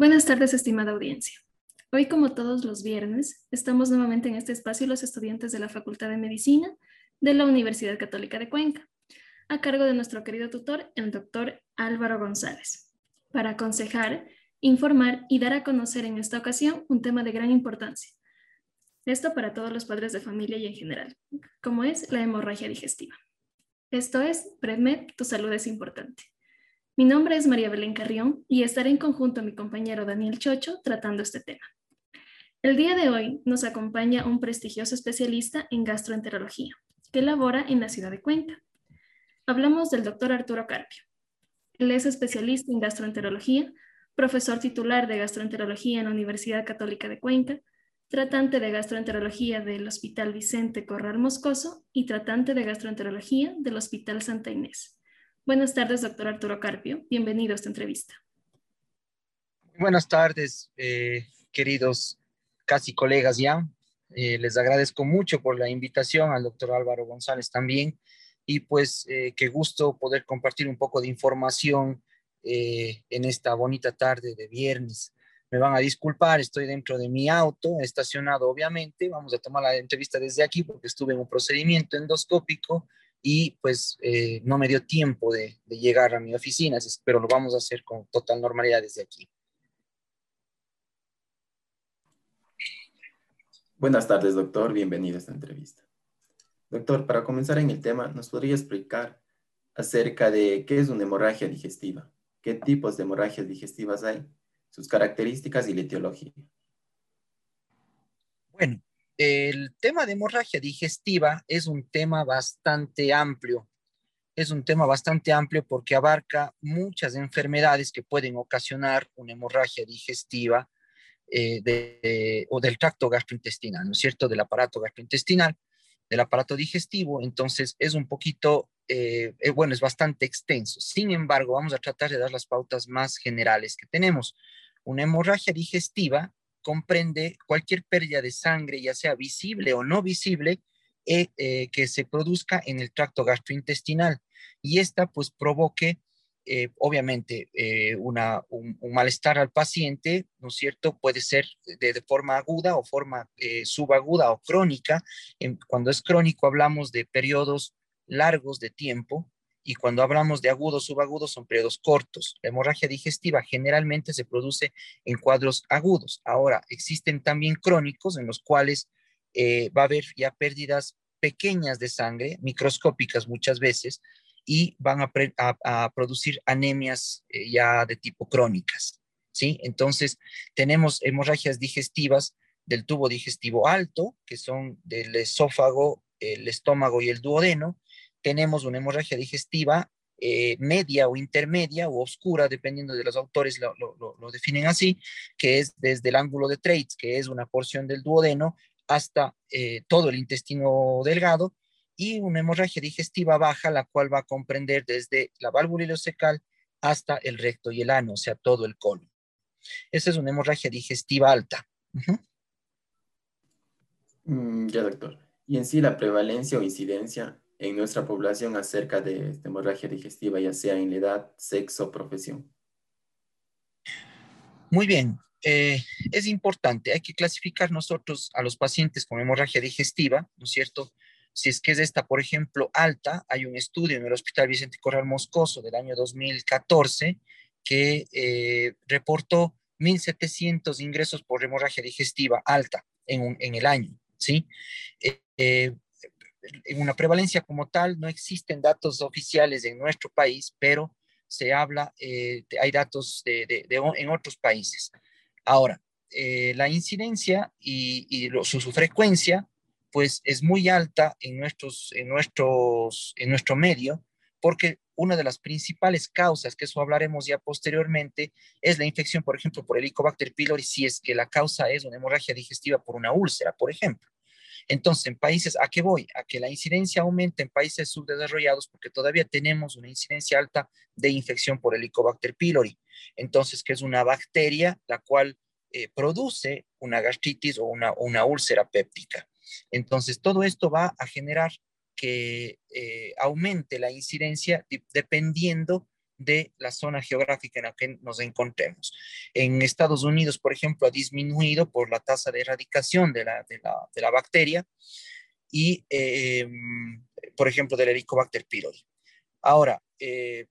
Buenas tardes, estimada audiencia. Hoy, como todos los viernes, estamos nuevamente en este espacio los estudiantes de la Facultad de Medicina de la Universidad Católica de Cuenca, a cargo de nuestro querido tutor, el doctor Álvaro González, para aconsejar, informar y dar a conocer en esta ocasión un tema de gran importancia. Esto para todos los padres de familia y en general, como es la hemorragia digestiva. Esto es PredMed, tu salud es importante. Mi nombre es María Belén Carrión y estaré en conjunto a mi compañero Daniel Chocho tratando este tema. El día de hoy nos acompaña un prestigioso especialista en gastroenterología que labora en la ciudad de Cuenca. Hablamos del doctor Arturo Carpio. Él es especialista en gastroenterología, profesor titular de gastroenterología en la Universidad Católica de Cuenca, tratante de gastroenterología del Hospital Vicente Corral Moscoso y tratante de gastroenterología del Hospital Santa Inés. Buenas tardes, doctor Arturo Carpio. Bienvenido a esta entrevista. Buenas tardes, eh, queridos casi colegas ya. Eh, les agradezco mucho por la invitación al doctor Álvaro González también. Y pues eh, qué gusto poder compartir un poco de información en esta bonita tarde de viernes. Me van a disculpar, estoy dentro de mi auto, estacionado obviamente. Vamos a tomar la entrevista desde aquí porque estuve en un procedimiento endoscópico y pues eh, no me dio tiempo de, llegar a mi oficina, pero lo vamos a hacer con total normalidad desde aquí. Buenas tardes, doctor. Bienvenido a esta entrevista. Doctor, para comenzar en el tema, ¿nos podría explicar acerca de qué es una hemorragia digestiva? ¿Qué tipos de hemorragias digestivas hay? Sus características y la etiología. Bueno, el tema de hemorragia digestiva es un tema bastante amplio. Es un tema bastante amplio porque abarca muchas enfermedades que pueden ocasionar una hemorragia digestiva eh, o del tracto gastrointestinal, ¿no es cierto? Del aparato gastrointestinal, del aparato digestivo. Entonces es un poquito, eh, eh, bueno, es bastante extenso. Sin embargo, vamos a tratar de dar las pautas más generales que tenemos. Una hemorragia digestiva comprende cualquier pérdida de sangre, ya sea visible o no visible, eh, eh, que se produzca en el tracto gastrointestinal y esta pues provoque eh, obviamente una, un, malestar al paciente, ¿no es cierto? Puede ser de, forma aguda o forma subaguda o crónica. cuando es crónico hablamos de periodos largos de tiempo y cuando hablamos de agudos, subagudos, son periodos cortos. La hemorragia digestiva generalmente se produce en cuadros agudos. Ahora, existen también crónicos en los cuales eh, va a haber ya pérdidas pequeñas de sangre, microscópicas muchas veces, y van a, producir anemias eh, ya de tipo crónicas. ¿sí? Entonces, tenemos hemorragias digestivas del tubo digestivo alto, que son del esófago, el estómago y el duodeno, tenemos una hemorragia digestiva eh, media o intermedia o oscura, dependiendo de los autores lo, definen así, que es desde el ángulo de Treitz, que es una porción del duodeno, hasta eh, todo el intestino delgado, y una hemorragia digestiva baja, la cual va a comprender desde la válvula ileocecal hasta el recto y el ano, o sea, todo el colon. Esa es una hemorragia digestiva alta. Mm, ya, doctor. Y en sí, la prevalencia o incidencia en nuestra población acerca de hemorragia digestiva, ya sea en la edad, sexo, profesión? Muy bien, eh, es importante, hay que clasificar nosotros a los pacientes con hemorragia digestiva, ¿no es cierto? Si es que es esta, por ejemplo, alta, hay un estudio en el Hospital Vicente Corral Moscoso del año 2014 que eh, reportó 1.700 ingresos por hemorragia digestiva alta en, el año, ¿sí? Eh, una prevalencia como tal, no existen datos oficiales en nuestro país, pero se habla, eh, hay datos de, en otros países. Ahora, eh, la incidencia y, su, frecuencia, pues es muy alta en, nuestros, en, nuestros, en nuestro medio, porque una de las principales causas, que eso hablaremos ya posteriormente, es la infección, por ejemplo, por Helicobacter pylori, si es que la causa es una hemorragia digestiva por una úlcera, por ejemplo. Entonces, en países, ¿a qué voy? A que la incidencia aumente en países subdesarrollados porque todavía tenemos una incidencia alta de infección por Helicobacter pylori. Entonces, que es una bacteria la cual eh, produce una gastritis o una, una úlcera péptica. Entonces, todo esto va a generar que eh, aumente la incidencia dependiendo de la zona geográfica en la que nos encontremos. En Estados Unidos, por ejemplo, ha disminuido por la tasa de erradicación de la, de la, de la bacteria y, eh, por ejemplo, del Helicobacter pylori. Ahora, eh,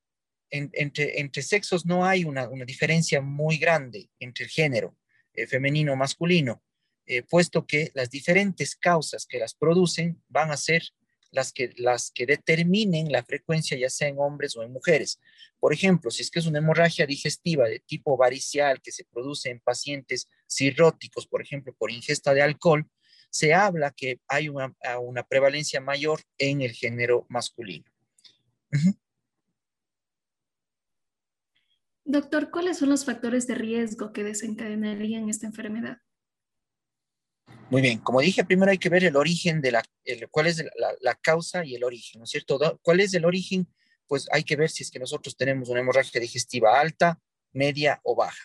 entre, entre, sexos no hay una, una, diferencia muy grande entre el género eh, femenino o masculino, puesto que las diferentes causas que las producen van a ser las que, las que determinen la frecuencia, ya sea en hombres o en mujeres. Por ejemplo, si es que es una hemorragia digestiva de tipo varicial que se produce en pacientes cirróticos, por ejemplo, por ingesta de alcohol, se habla que hay una, una prevalencia mayor en el género masculino. Doctor, ¿cuáles son los factores de riesgo que desencadenarían esta enfermedad? Muy bien, como dije, primero hay que ver el origen de la, cuál es la, causa y el origen, ¿no es cierto? ¿Cuál es el origen? Pues hay que ver si es que nosotros tenemos una hemorragia digestiva alta, media o baja.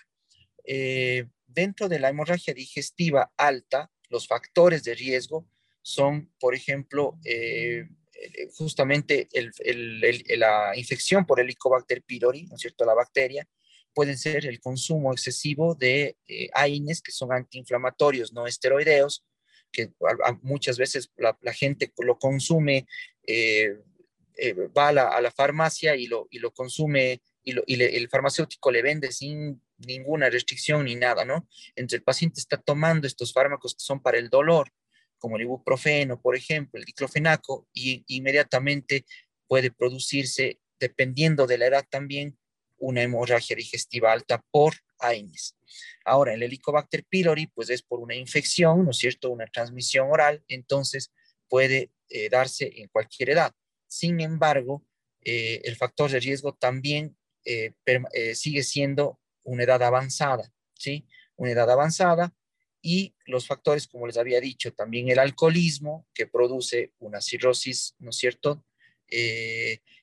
Eh, dentro de la hemorragia digestiva alta, los factores de riesgo son, por ejemplo, eh, justamente la infección por Helicobacter pylori, ¿no es cierto? La bacteria, pueden ser el consumo excesivo de eh, AINES, que son antiinflamatorios no esteroideos, que muchas veces la, gente lo consume, eh, eh, va a la, farmacia y lo, y lo consume y, el farmacéutico le vende sin ninguna restricción ni nada, ¿no? Entre el paciente está tomando estos fármacos que son para el dolor, como el ibuprofeno, por ejemplo, el diclofenaco, y inmediatamente puede producirse, dependiendo de la edad también, una hemorragia digestiva alta por AINES. Ahora, el Helicobacter pylori, pues es por una infección, ¿no es cierto? Una transmisión oral, entonces puede eh, darse en cualquier edad. Sin embargo, eh, el factor de riesgo también eh, sigue siendo una edad avanzada, ¿sí? Una edad avanzada y los factores, como les había dicho, también el alcoholismo que produce una cirrosis, ¿no es cierto?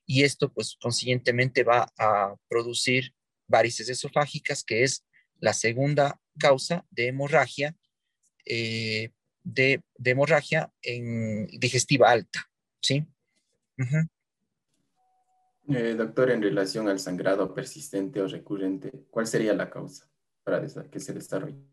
Y esto pues consiguientemente va a producir varices esofágicas, que es la segunda causa de hemorragia, eh, de, hemorragia en digestiva alta, ¿sí? Eh, doctor, en relación al sangrado persistente o recurrente, ¿cuál sería la causa para que se desarrolle?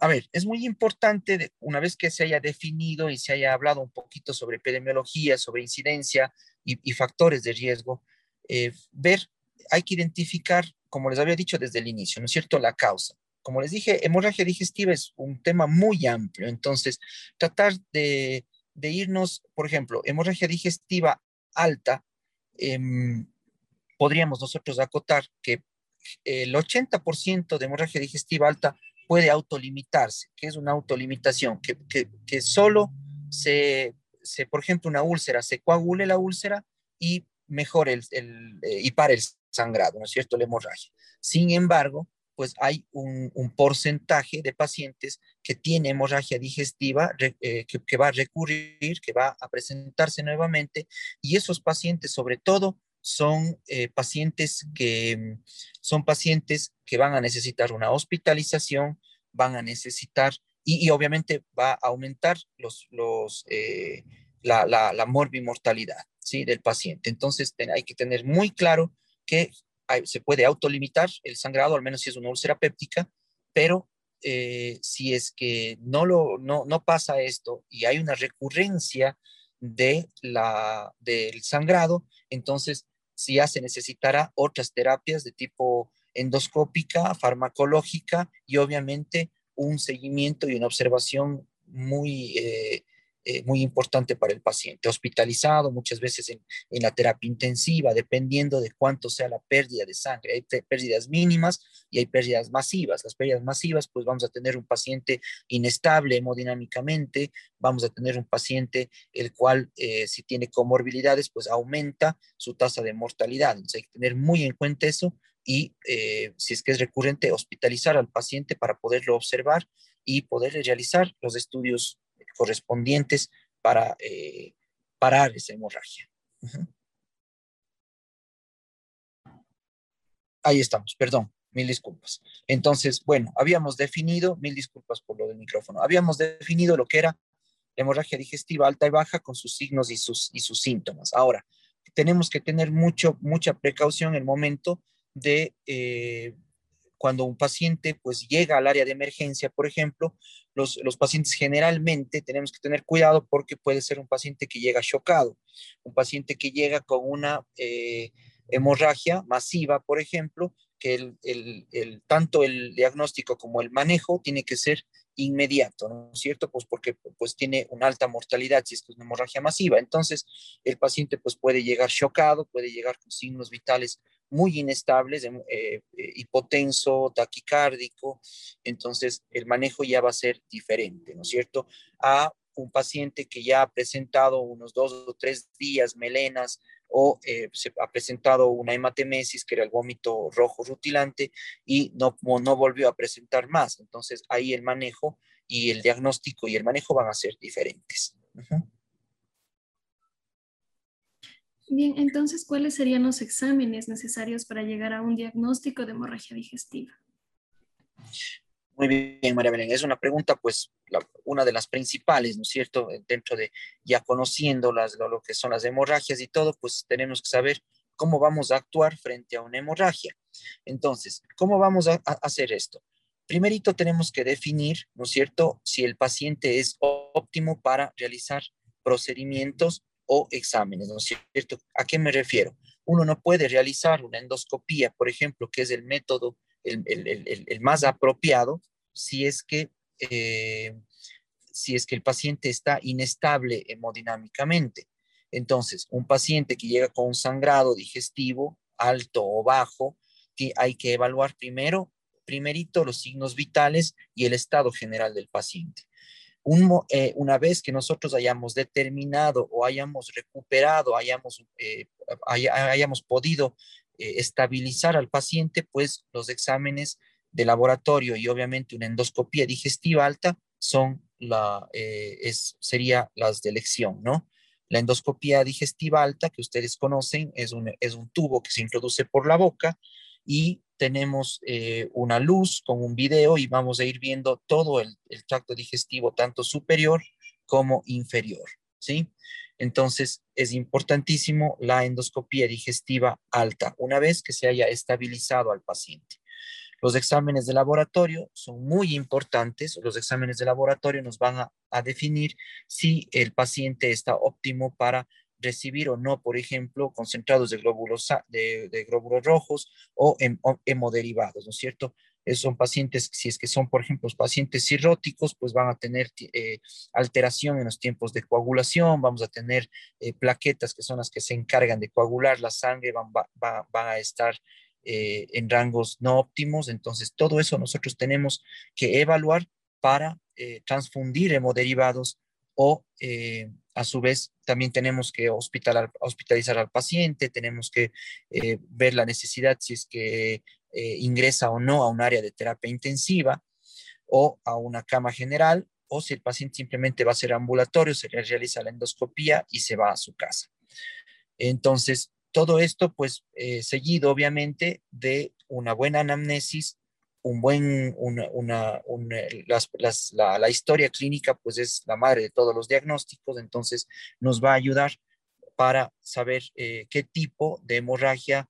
A ver, es muy importante, una vez que se haya definido y se haya hablado un poquito sobre epidemiología, sobre incidencia y, factores de riesgo, eh, ver, hay que identificar, como les había dicho desde el inicio, ¿no es cierto?, la causa. Como les dije, hemorragia digestiva es un tema muy amplio, entonces tratar de, irnos, por ejemplo, hemorragia digestiva alta, em, podríamos nosotros acotar que el 80% de hemorragia digestiva alta puede autolimitarse. que es una autolimitación? Que, solo se, por ejemplo, una úlcera, se coagule la úlcera y mejore el, eh, y para el sangrado, ¿no es cierto? La hemorragia. Sin embargo, pues hay un, porcentaje de pacientes que tiene hemorragia digestiva, eh, que, va a recurrir, que va a presentarse nuevamente, y esos pacientes, sobre todo, son eh, pacientes que son pacientes que van a necesitar una hospitalización, van a necesitar y, obviamente va a aumentar los, los, eh, la, la, la morbimortalidad ¿sí? del paciente. Entonces hay que tener muy claro que se puede autolimitar el sangrado, al menos si es una úlcera péptica, pero eh, si es que no, lo, no, no pasa esto y hay una recurrencia de la, del sangrado, entonces si ya se necesitará otras terapias de tipo endoscópica, farmacológica y obviamente un seguimiento y una observación muy eh, eh, muy importante para el paciente, hospitalizado muchas veces en, en, la terapia intensiva, dependiendo de cuánto sea la pérdida de sangre. Hay pérdidas mínimas y hay pérdidas masivas. Las pérdidas masivas, pues vamos a tener un paciente inestable hemodinámicamente, vamos a tener un paciente el cual, eh, si tiene comorbilidades, pues aumenta su tasa de mortalidad. Entonces hay que tener muy en cuenta eso y eh, si es que es recurrente, hospitalizar al paciente para poderlo observar y poder realizar los estudios correspondientes para eh, parar esa hemorragia. Ahí estamos, perdón, mil disculpas. Entonces, bueno, habíamos definido, mil disculpas por lo del micrófono, habíamos definido lo que era hemorragia digestiva alta y baja con sus signos y sus, y sus síntomas. Ahora, tenemos que tener mucho, mucha precaución en el momento de eh, cuando un paciente pues llega al área de emergencia, por ejemplo, los, los, pacientes generalmente tenemos que tener cuidado porque puede ser un paciente que llega chocado, un paciente que llega con una eh, hemorragia masiva, por ejemplo, que el, el, el, tanto el diagnóstico como el manejo tiene que ser inmediato, ¿no es cierto? Pues porque pues tiene una alta mortalidad si es una hemorragia masiva. Entonces, el paciente pues puede llegar chocado, puede llegar con signos vitales muy inestables, eh, eh, hipotenso, taquicárdico, entonces el manejo ya va a ser diferente, ¿no es cierto? A un paciente que ya ha presentado unos dos o tres días melenas o eh, se ha presentado una hematemesis, que era el vómito rojo rutilante, y no, no volvió a presentar más. Entonces ahí el manejo y el diagnóstico y el manejo van a ser diferentes. Bien, entonces, ¿cuáles serían los exámenes necesarios para llegar a un diagnóstico de hemorragia digestiva? Muy bien, María Belén. Es una pregunta, pues, una de las principales, ¿no es cierto? Dentro de ya conociendo las, lo, que son las hemorragias y todo, pues tenemos que saber cómo vamos a actuar frente a una hemorragia. Entonces, ¿cómo vamos a, a hacer esto? Primerito tenemos que definir, ¿no es cierto?, si el paciente es óptimo para realizar procedimientos o exámenes, ¿no es cierto? ¿A qué me refiero? Uno no puede realizar una endoscopía, por ejemplo, que es el método el, más apropiado si es que eh, si es que el paciente está inestable hemodinámicamente. Entonces, un paciente que llega con un sangrado digestivo alto o bajo, hay que evaluar primero, primerito los signos vitales y el estado general del paciente. Eh, una vez que nosotros hayamos determinado o hayamos recuperado, hayamos, eh, hayamos podido eh, estabilizar al paciente, pues los exámenes de laboratorio y obviamente una endoscopía digestiva alta son la, es, sería las de elección, ¿no? La endoscopía digestiva alta que ustedes conocen es un, es un tubo que se introduce por la boca y tenemos eh, una luz con un video y vamos a ir viendo todo el, tracto digestivo, tanto superior como inferior, ¿sí? Entonces, es importantísimo la endoscopía digestiva alta, una vez que se haya estabilizado al paciente. Los exámenes de laboratorio son muy importantes. Los exámenes de laboratorio nos van a, a definir si el paciente está óptimo para recibir o no, por ejemplo, concentrados de glóbulos, de, glóbulos rojos o, hemoderivados, ¿no es cierto? Esos son pacientes, si es que son, por ejemplo, pacientes cirróticos, pues van a tener eh, alteración en los tiempos de coagulación, vamos a tener eh, plaquetas que son las que se encargan de coagular la sangre, van, van a estar eh, en rangos no óptimos, entonces todo eso nosotros tenemos que evaluar para transfundir hemoderivados o a su vez, también tenemos que hospitalizar al paciente, tenemos que eh, ver la necesidad si es que eh, ingresa o no a un área de terapia intensiva o a una cama general, o si el paciente simplemente va a ser ambulatorio, se realiza la endoscopía y se va a su casa. Entonces, todo esto, pues, eh, seguido obviamente de una buena anamnesis un buen, una, la, historia clínica pues es la madre de todos los diagnósticos, entonces nos va a ayudar para saber eh, qué tipo de hemorragia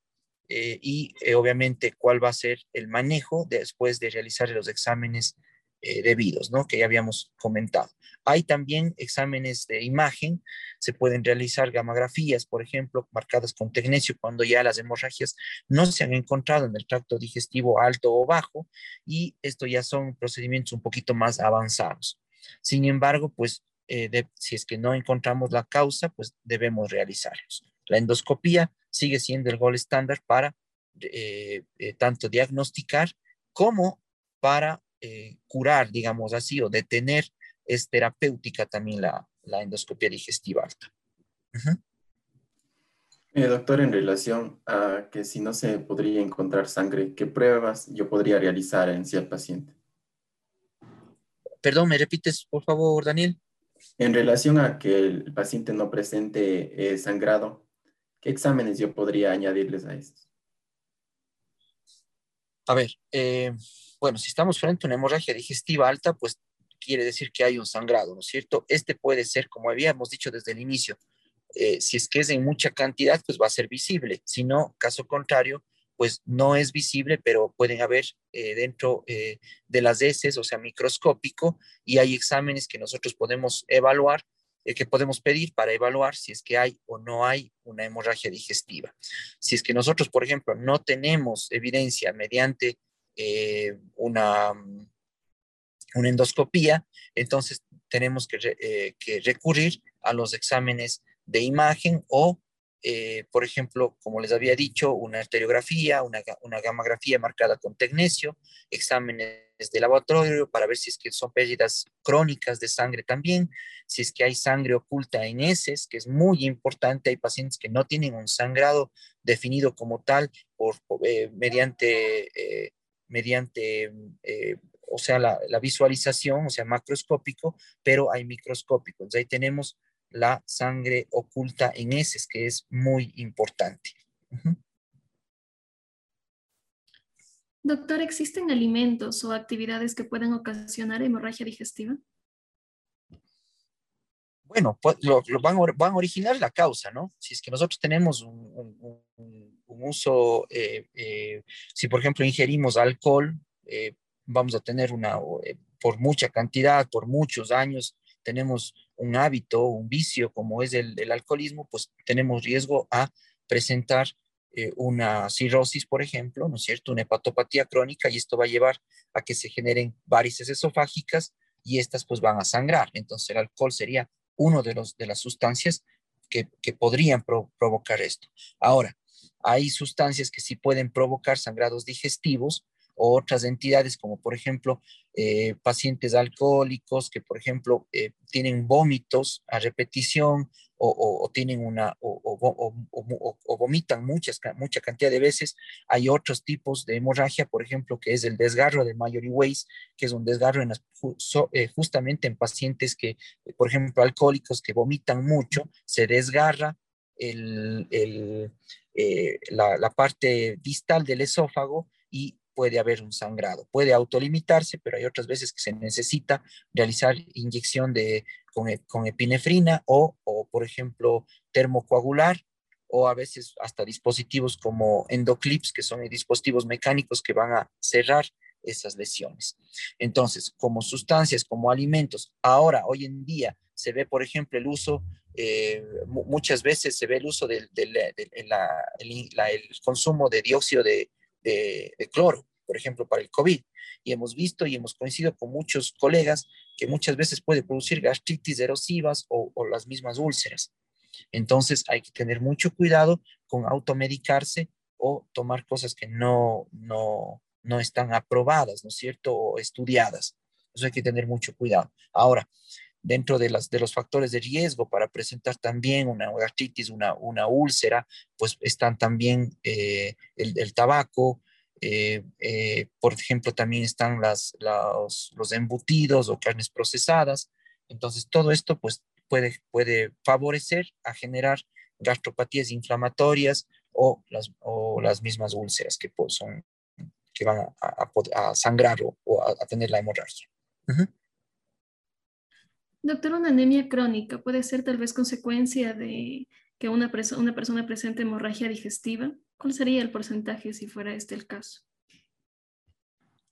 eh, y eh, obviamente cuál va a ser el manejo después de realizar los exámenes eh, debidos, ¿no? Que ya habíamos comentado. Hay también exámenes de imagen, se pueden realizar gamografías, por ejemplo, marcadas con tecnecio cuando ya las hemorragias no se han encontrado en el tracto digestivo alto o bajo y esto ya son procedimientos un poquito más avanzados. Sin embargo, pues eh, si es que no encontramos la causa, pues debemos realizarlos. La endoscopía sigue siendo el gol estándar para eh, tanto diagnosticar como para eh, curar, digamos así, o detener, es terapéutica también la, endoscopia digestiva alta. Eh, doctor, en relación a que si no se podría encontrar sangre, ¿qué pruebas yo podría realizar en sí al paciente? Perdón, ¿me repites, por favor, Daniel? En relación a que el paciente no presente eh, sangrado, ¿qué exámenes yo podría añadirles a estos? A ver, eh, bueno, si estamos frente a una hemorragia digestiva alta, pues quiere decir que hay un sangrado, ¿no es cierto? Este puede ser, como habíamos dicho desde el inicio, eh, si es que es en mucha cantidad, pues va a ser visible. Si no, caso contrario, pues no es visible, pero pueden haber eh, dentro eh, de las heces, o sea, microscópico, y hay exámenes que nosotros podemos evaluar, que podemos pedir para evaluar si es que hay o no hay una hemorragia digestiva. Si es que nosotros, por ejemplo, no tenemos evidencia mediante una, una endoscopía, entonces tenemos que, que recurrir a los exámenes de imagen o, eh, por ejemplo, como les había dicho, una arteriografía, una, una gamografía marcada con tecnesio, exámenes de laboratorio para ver si es que son pérdidas crónicas de sangre también, si es que hay sangre oculta en heces, que es muy importante, hay pacientes que no tienen un sangrado definido como tal por, eh, mediante, eh, mediante o sea, la, la, visualización, o sea, macroscópico, pero hay microscópicos. Ahí tenemos la sangre oculta en heces, que es muy importante. Doctor, ¿existen alimentos o actividades que puedan ocasionar hemorragia digestiva? Bueno, pues lo, van, van, a originar la causa, ¿no? Si es que nosotros tenemos un, uso, eh, eh, si por ejemplo ingerimos alcohol, eh, vamos a tener una, por mucha cantidad, por muchos años, tenemos un hábito, un vicio como es el, alcoholismo, pues tenemos riesgo a presentar eh, una cirrosis, por ejemplo, ¿no es cierto? Una hepatopatía crónica y esto va a llevar a que se generen varices esofágicas y estas pues van a sangrar. Entonces el alcohol sería uno de, los, de las sustancias que, podrían provocar esto. Ahora, hay sustancias que sí pueden provocar sangrados digestivos, o otras entidades como por ejemplo eh, pacientes alcohólicos que por ejemplo eh, tienen vómitos a repetición o, tienen una o, vomitan muchas, mucha cantidad de veces. Hay otros tipos de hemorragia, por ejemplo, que es el desgarro de Mayory Ways, que es un desgarro en eh, justamente en pacientes que, por ejemplo, alcohólicos que vomitan mucho, se desgarra el, el, la, la parte distal del esófago y puede haber un sangrado. Puede autolimitarse, pero hay otras veces que se necesita realizar inyección de, con, e, con epinefrina o, o, por ejemplo, termocoagular o a veces hasta dispositivos como endoclips, que son dispositivos mecánicos que van a cerrar esas lesiones. Entonces, como sustancias, como alimentos, ahora, hoy en día, se ve, por ejemplo, el uso, eh, muchas veces se ve el uso del de, el consumo de dióxido de, cloro por ejemplo, para el COVID. Y hemos visto y hemos coincidido con muchos colegas que muchas veces puede producir gastritis erosivas o, las mismas úlceras. Entonces hay que tener mucho cuidado con automedicarse o tomar cosas que no, no, no están aprobadas, ¿no es cierto? O estudiadas. Eso hay que tener mucho cuidado. Ahora, dentro de, las, de los factores de riesgo para presentar también una gastritis, una, una úlcera, pues están también eh, el, el, tabaco, eh, eh, por ejemplo, también están las, los, embutidos o carnes procesadas. Entonces, todo esto pues, puede, puede favorecer a generar gastropatías inflamatorias o las, o las mismas úlceras que, pues, son, que van a, sangrar o, a, tener la hemorragia. Doctor, una anemia crónica puede ser tal vez consecuencia de que una, una persona presente hemorragia digestiva? ¿Cuál sería el porcentaje si fuera este el caso?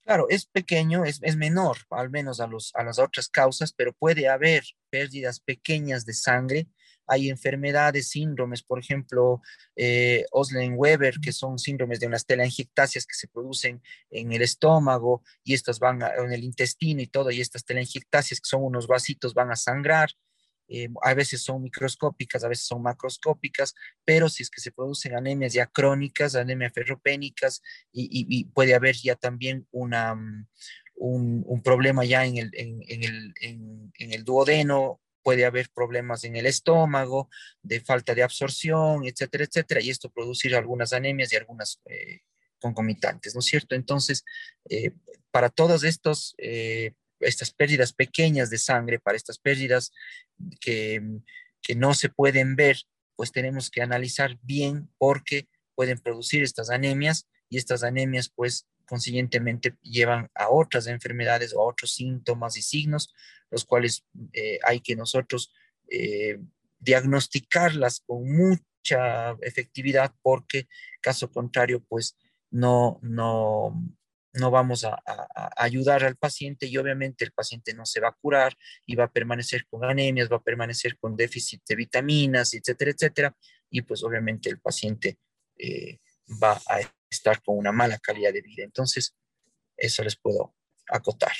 Claro, es pequeño, es, menor, al menos a, los, a las otras causas, pero puede haber pérdidas pequeñas de sangre. Hay enfermedades, síndromes, por ejemplo, eh, Oslen-Weber, que son síndromes de unas telangiectasias que se producen en el estómago y estas van en el intestino y todo, y estas telangiectasias, que son unos vasitos, van a sangrar. Eh, a veces son microscópicas, a veces son macroscópicas, pero si es que se producen anemias ya crónicas, anemias ferropénicas, y, puede haber ya también una, mm, un, problema ya en el, en, el, en, el duodeno, puede haber problemas en el estómago, de falta de absorción, etcétera, etcétera, y esto producir algunas anemias y algunas eh, concomitantes, ¿no es cierto? Entonces, eh, para todos estos estas pérdidas pequeñas de sangre, para estas pérdidas que, que no se pueden ver, pues tenemos que analizar bien porque pueden producir estas anemias y estas anemias pues consiguientemente llevan a otras enfermedades o a otros síntomas y signos, los cuales eh, hay que nosotros eh, diagnosticarlas con mucha efectividad porque caso contrario, pues no, no, no vamos a, ayudar al paciente y obviamente el paciente no se va a curar y va a permanecer con anemias, va a permanecer con déficit de vitaminas, etcétera, etcétera. Y pues obviamente el paciente eh, va a estar con una mala calidad de vida. Entonces, eso les puedo acotar.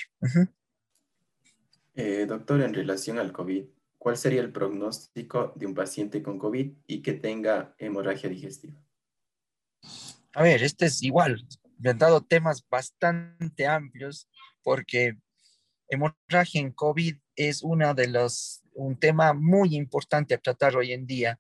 Eh, doctor, en relación al COVID, ¿cuál sería el pronóstico de un paciente con COVID y que tenga hemorragia digestiva? A ver, este es igual, me han dado temas bastante amplios porque hemorragia en COVID es una de los, un tema muy importante a tratar hoy en día.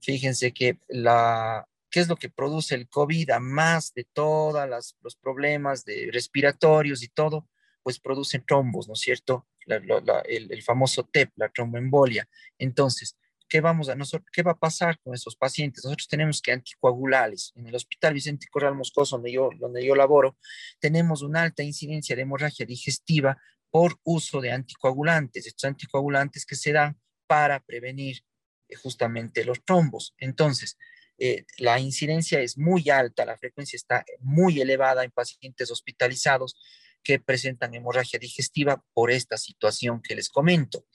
Fíjense que la, ¿qué es lo que produce el COVID? A más de todos los problemas de respiratorios y todo, pues producen trombos, ¿no es cierto? el, famoso TEP, la tromboembolia. Entonces, ¿qué, vamos a nosotros, ¿qué va a pasar con esos pacientes? Nosotros tenemos que anticoagulales. En el Hospital Vicente Corral Moscoso, donde yo, donde yo laboro, tenemos una alta incidencia de hemorragia digestiva por uso de anticoagulantes, estos anticoagulantes que se dan para prevenir eh, justamente los trombos. Entonces, eh, la incidencia es muy alta, la frecuencia está muy elevada en pacientes hospitalizados que presentan hemorragia digestiva por esta situación que les comento.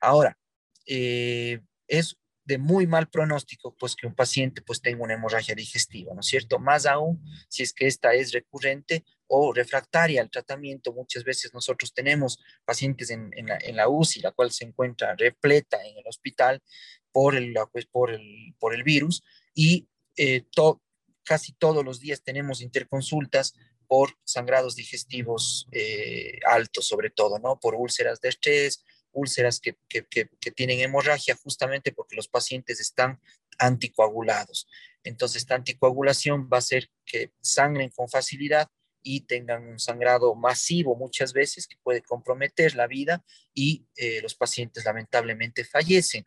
Ahora, eh, es de muy mal pronóstico, pues que un paciente pues tenga una hemorragia digestiva, ¿no es cierto? Más aún si es que esta es recurrente o refractaria al tratamiento. Muchas veces nosotros tenemos pacientes en, la, UCI, la cual se encuentra repleta en el hospital por el, pues, por el, por el virus y eh, casi todos los días tenemos interconsultas por sangrados digestivos eh, altos, sobre todo, ¿no? Por úlceras de estrés, úlceras que, tienen hemorragia justamente porque los pacientes están anticoagulados. Entonces, esta anticoagulación va a hacer que sangren con facilidad y tengan un sangrado masivo muchas veces que puede comprometer la vida y eh, los pacientes lamentablemente fallecen.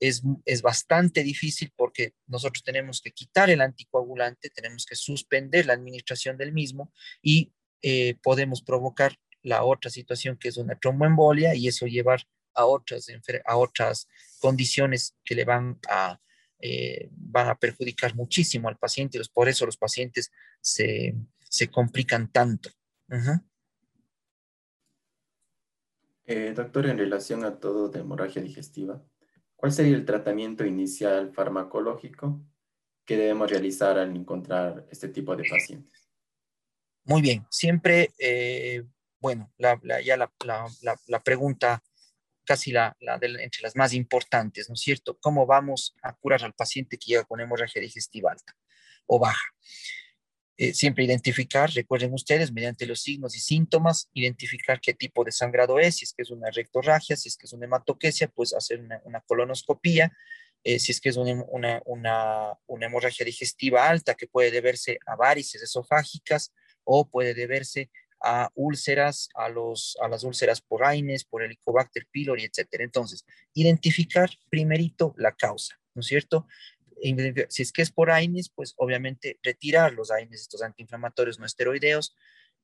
Es, es, bastante difícil porque nosotros tenemos que quitar el anticoagulante, tenemos que suspender la administración del mismo y eh, podemos provocar la otra situación que es una tromboembolia y eso llevar a otras, a otras condiciones que le van a, eh, van a perjudicar muchísimo al paciente. Por eso los pacientes se, se complican tanto. Eh, doctor, en relación a todo de hemorragia digestiva, ¿cuál sería el tratamiento inicial farmacológico que debemos realizar al encontrar este tipo de pacientes? Muy bien, siempre eh, bueno, ya la, la, pregunta casi la, entre las más importantes, ¿no es cierto? ¿Cómo vamos a curar al paciente que llega con hemorragia digestiva alta o baja? Eh, siempre identificar, recuerden ustedes, mediante los signos y síntomas, identificar qué tipo de sangrado es, si es que es una rectorragia, si es que es una hematoquesia, pues hacer una, colonoscopía, eh, si es que es una, una, una, hemorragia digestiva alta que puede deberse a varices esofágicas o puede deberse a úlceras, a, los, a las úlceras por AINES, por Helicobacter pylori, etcétera. Entonces, identificar primerito la causa, ¿no es cierto? Si es que es por AINES, pues obviamente retirar los AINES, estos antiinflamatorios no esteroideos,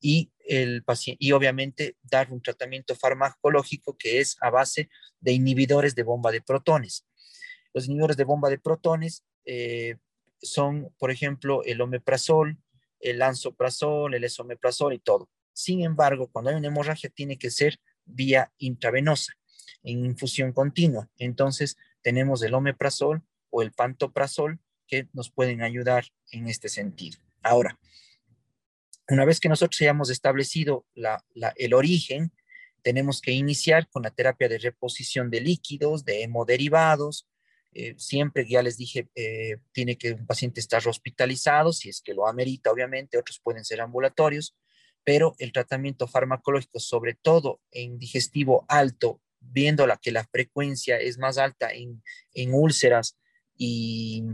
y, el paciente, y obviamente dar un tratamiento farmacológico que es a base de inhibidores de bomba de protones. Los inhibidores de bomba de protones eh, son, por ejemplo, el omeprazol, el lansoprazol, el esomeprazol y todo. Sin embargo, cuando hay una hemorragia tiene que ser vía intravenosa, en infusión continua. Entonces, tenemos el omeprazol o el pantoprazol que nos pueden ayudar en este sentido. Ahora, una vez que nosotros hayamos establecido el origen, tenemos que iniciar con la terapia de reposición de líquidos, de hemoderivados. Eh, siempre, ya les dije, eh, tiene que un paciente estar hospitalizado, si es que lo amerita, obviamente, otros pueden ser ambulatorios pero el tratamiento farmacológico, sobre todo en digestivo alto, viendo que la frecuencia es más alta en, úlceras y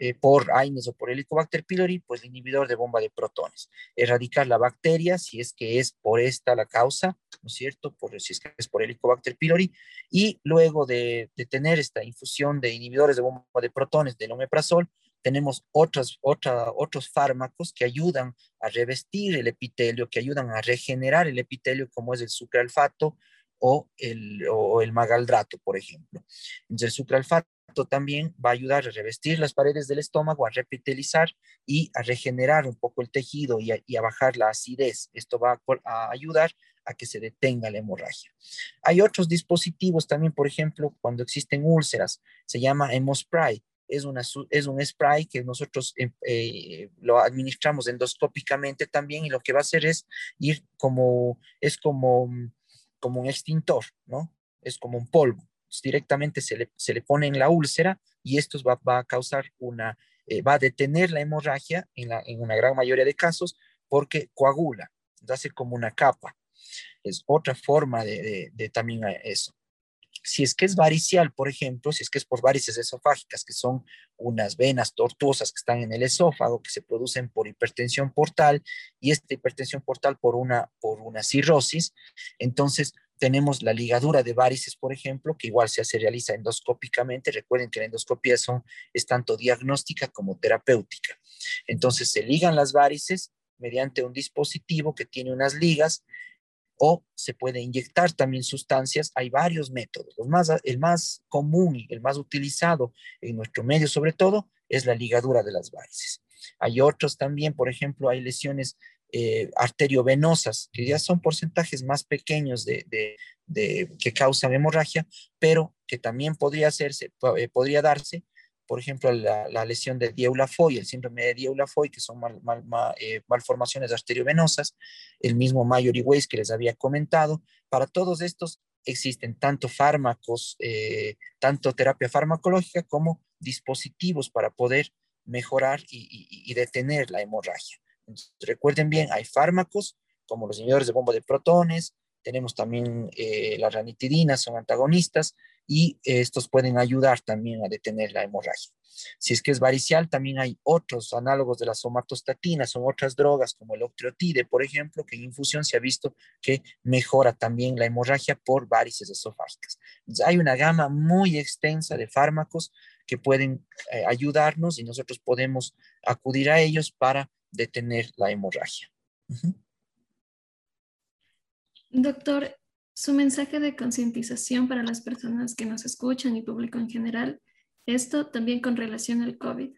eh, por AINES o por Helicobacter pylori, pues el inhibidor de bomba de protones. Erradicar la bacteria, si es que es por esta la causa, ¿no es cierto? Por, si es que es por Helicobacter pylori, y luego de, de tener esta infusión de inhibidores de bomba de protones del omeprazol, tenemos otros, otros fármacos que ayudan a revestir el epitelio, que ayudan a regenerar el epitelio, como es el sucralfato o el, o el magaldrato, por ejemplo. Entonces, el sucralfato también va a ayudar a revestir las paredes del estómago, a repitelizar y a regenerar un poco el tejido y a, bajar la acidez. Esto va a, ayudar a que se detenga la hemorragia. Hay otros dispositivos también, por ejemplo, cuando existen úlceras, se llama hemospray. Es, un spray que nosotros eh, eh, lo administramos endoscópicamente también y lo que va a hacer es ir como, es como, como un extintor, ¿no? Es como un polvo directamente se le, se le pone en la úlcera y esto va, va a causar una, eh, va a detener la hemorragia en, la, en una gran mayoría de casos porque coagula, hace como una capa. Es otra forma de, de, también eso. Si es que es varicial, por ejemplo, si es que es por varices esofágicas, que son unas venas tortuosas que están en el esófago, que se producen por hipertensión portal, y esta hipertensión portal por una, por una cirrosis, entonces tenemos la ligadura de varices, por ejemplo, que igual se realiza endoscópicamente. Recuerden que la endoscopía son, es tanto diagnóstica como terapéutica. Entonces se ligan las varices mediante un dispositivo que tiene unas ligas o se puede inyectar también sustancias. Hay varios métodos. el más común y el más utilizado en nuestro medio, sobre todo, es la ligadura de las varices. Hay otros también, por ejemplo, hay lesiones eh, arteriovenosas, que ya son porcentajes más pequeños de, que causan hemorragia, pero que también podría, hacerse, eh, podría darse, por ejemplo, la, lesión de Dieulafoy, el síndrome de Dieulafoy, que son eh, malformaciones arteriovenosas, el mismo Mayory Ways que les había comentado. Para todos estos existen tanto fármacos, tanto terapia farmacológica como dispositivos para poder mejorar y detener la hemorragia recuerden bien, hay fármacos como los inhibidores de bomba de protones, tenemos también eh, las ranitidinas, son antagonistas, y estos pueden ayudar también a detener la hemorragia. Si es que es varicial, también hay otros análogos de la somatostatina, son otras drogas como el octreotide, por ejemplo, que en infusión se ha visto que mejora también la hemorragia por varices esofágicas. hay una gama muy extensa de fármacos que pueden eh, ayudarnos y nosotros podemos acudir a ellos para detener la hemorragia. Doctor, su mensaje de concientización para las personas que nos escuchan y público en general, esto también con relación al COVID.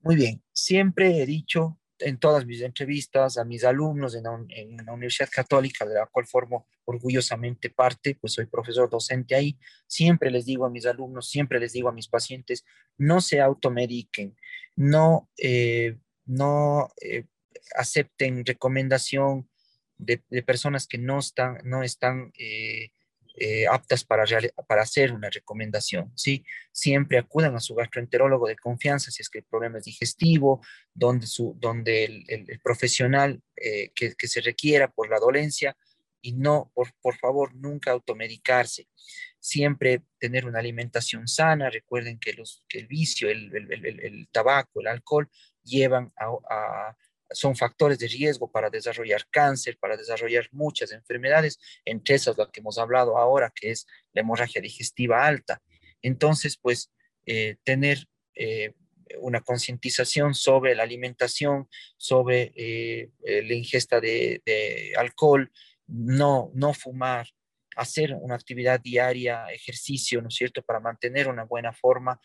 Muy bien, siempre he dicho en todas mis entrevistas a mis alumnos en la, Universidad Católica, de la cual formo orgullosamente parte, pues soy profesor docente ahí, siempre les digo a mis alumnos, siempre les digo a mis pacientes, no se automediquen, no, eh, no eh, acepten recomendación de, personas que no están, no están eh, aptas para, para hacer una recomendación, ¿sí? Siempre acudan a su gastroenterólogo de confianza si es que el problema es digestivo, donde, su, donde el, profesional eh, que, se requiera por la dolencia y no, por, por favor, nunca automedicarse. Siempre tener una alimentación sana. Recuerden que, los, el vicio, el, el tabaco, el alcohol llevan a son factores de riesgo para desarrollar cáncer, para desarrollar muchas enfermedades, entre esas las que hemos hablado ahora, que es la hemorragia digestiva alta. Entonces, pues, eh, tener eh, una concientización sobre la alimentación, sobre eh, la ingesta de, de, alcohol, no, no fumar, hacer una actividad diaria, ejercicio, ¿no es cierto?, para mantener una buena forma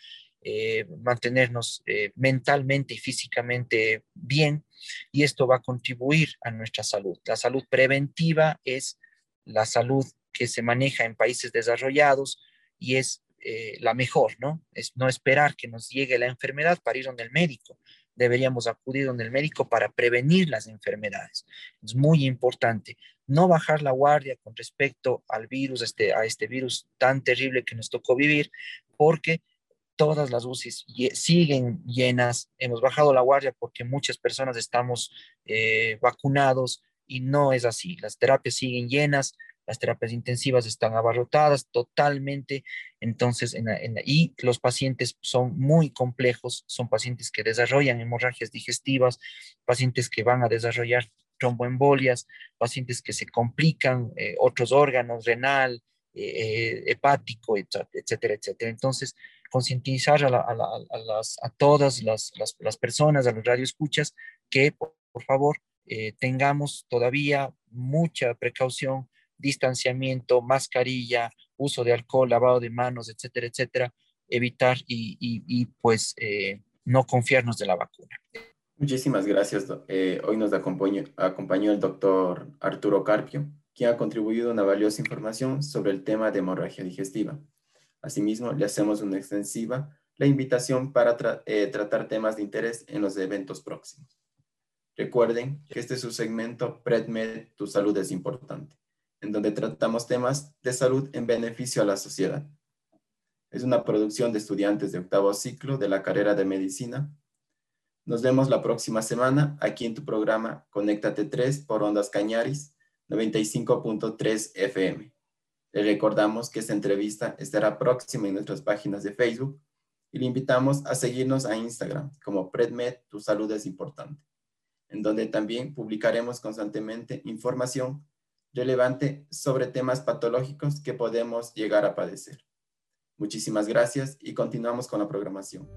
eh, mantenernos eh, mentalmente y físicamente bien y esto va a contribuir a nuestra salud. La salud preventiva es la salud que se maneja en países desarrollados y es eh, la mejor, ¿no? Es no esperar que nos llegue la enfermedad para ir donde el médico. Deberíamos acudir donde el médico para prevenir las enfermedades. Es muy importante no bajar la guardia con respecto al virus, este, a este virus tan terrible que nos tocó vivir, porque todas las UCIs siguen llenas, hemos bajado la guardia porque muchas personas estamos eh, vacunados y no es así, las terapias siguen llenas, las terapias intensivas están abarrotadas totalmente, entonces, y los pacientes son muy complejos, son pacientes que desarrollan hemorragias digestivas, pacientes que van a desarrollar tromboembolias, pacientes que se complican eh, otros órganos, renal, eh, hepático, etcétera, etcétera. Entonces, concientizar a, todas las, personas, a los radioescuchas, que por, favor eh, tengamos todavía mucha precaución distanciamiento, mascarilla, uso de alcohol, lavado de manos, etcétera, etcétera, evitar y, pues eh, no confiarnos de la vacuna. Muchísimas gracias. Eh, hoy nos acompañó, acompañó el doctor Arturo Carpio, quien ha contribuido una valiosa información sobre el tema de hemorragia digestiva. Asimismo, le hacemos una extensiva la invitación para eh, tratar temas de interés en los eventos próximos. Recuerden que este es su segmento PredMed, tu salud es importante, en donde tratamos temas de salud en beneficio a la sociedad. Es una producción de estudiantes de octavo ciclo de la carrera de medicina. Nos vemos la próxima semana aquí en tu programa Conéctate 3 por Ondas Cañaris 95.3 FM. Le recordamos que esta entrevista estará próxima en nuestras páginas de Facebook y le invitamos a seguirnos a Instagram como PredMed, tu salud es importante en donde también publicaremos constantemente información relevante sobre temas patológicos que podemos llegar a padecer. Muchísimas gracias y continuamos con la programación.